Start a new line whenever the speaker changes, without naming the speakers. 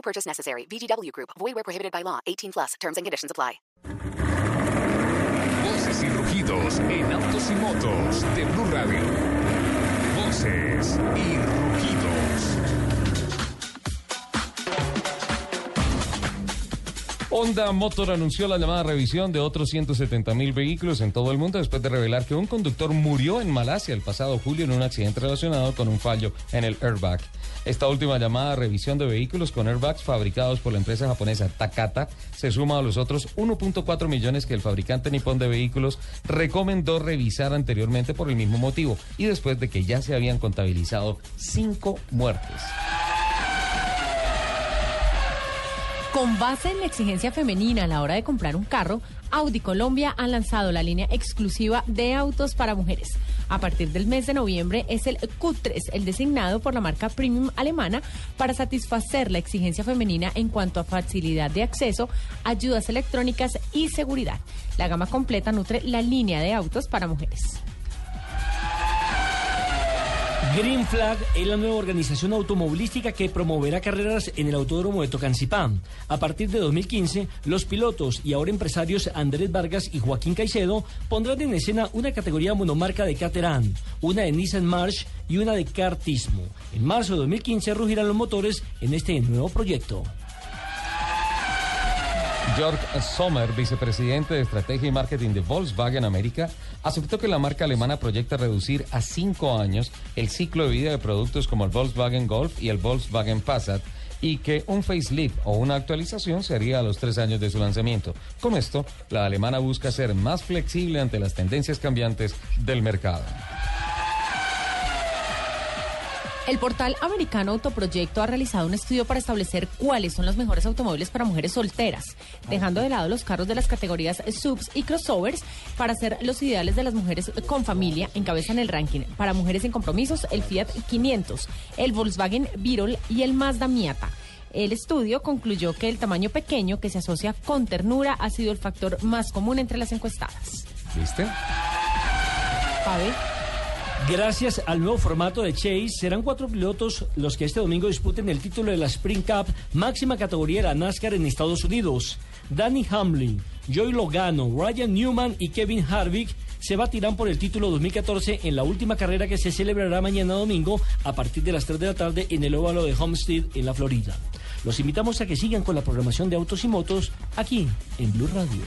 No purchase necessary. VGW Group. Void where prohibited by law. 18 plus. Terms and conditions apply.
Voces y rugidos en autos y motos de Blue Radio. Voces y rugidos.
Honda Motor anunció la llamada revisión de otros 170 mil vehículos en todo el mundo después de revelar que un conductor murió en Malasia el pasado julio en un accidente relacionado con un fallo en el airbag. Esta última llamada revisión de vehículos con airbags fabricados por la empresa japonesa Takata se suma a los otros 1.4 millones que el fabricante nipón de vehículos recomendó revisar anteriormente por el mismo motivo y después de que ya se habían contabilizado cinco muertes.
Con base en la exigencia femenina a la hora de comprar un carro, Audi Colombia ha lanzado la línea exclusiva de autos para mujeres. A partir del mes de noviembre es el Q3, el designado por la marca premium alemana para satisfacer la exigencia femenina en cuanto a facilidad de acceso, ayudas electrónicas y seguridad. La gama completa nutre la línea de autos para mujeres.
Green Flag es la nueva organización automovilística que promoverá carreras en el Autódromo de Tocancipán. A partir de 2015, los pilotos y ahora empresarios Andrés Vargas y Joaquín Caicedo pondrán en escena una categoría monomarca de Caterham, una de Nissan March y una de Kartismo. En marzo de 2015 rugirán los motores en este nuevo proyecto.
Georg Sommer, vicepresidente de Estrategia y Marketing de Volkswagen América, aceptó que la marca alemana proyecta reducir a cinco años el ciclo de vida de productos como el Volkswagen Golf y el Volkswagen Passat y que un facelift o una actualización se haría a los tres años de su lanzamiento. Con esto, la alemana busca ser más flexible ante las tendencias cambiantes del mercado.
El portal americano Autoproyecto ha realizado un estudio para establecer cuáles son los mejores automóviles para mujeres solteras, dejando de lado los carros de las categorías subs y crossovers para ser los ideales de las mujeres con familia. Encabezan el ranking para mujeres en compromisos el Fiat 500, el Volkswagen Virol y el Mazda Miata. El estudio concluyó que el tamaño pequeño que se asocia con ternura ha sido el factor más común entre las encuestadas.
¿Viste?
Gracias al nuevo formato de Chase, serán cuatro pilotos los que este domingo disputen el título de la Spring Cup, máxima categoría de la NASCAR en Estados Unidos. Danny Hamlin, Joey Logano, Ryan Newman y Kevin Harvick se batirán por el título 2014 en la última carrera que se celebrará mañana domingo a partir de las 3 de la tarde en el óvalo de Homestead en la Florida. Los invitamos a que sigan con la programación de autos y motos aquí en Blue Radio.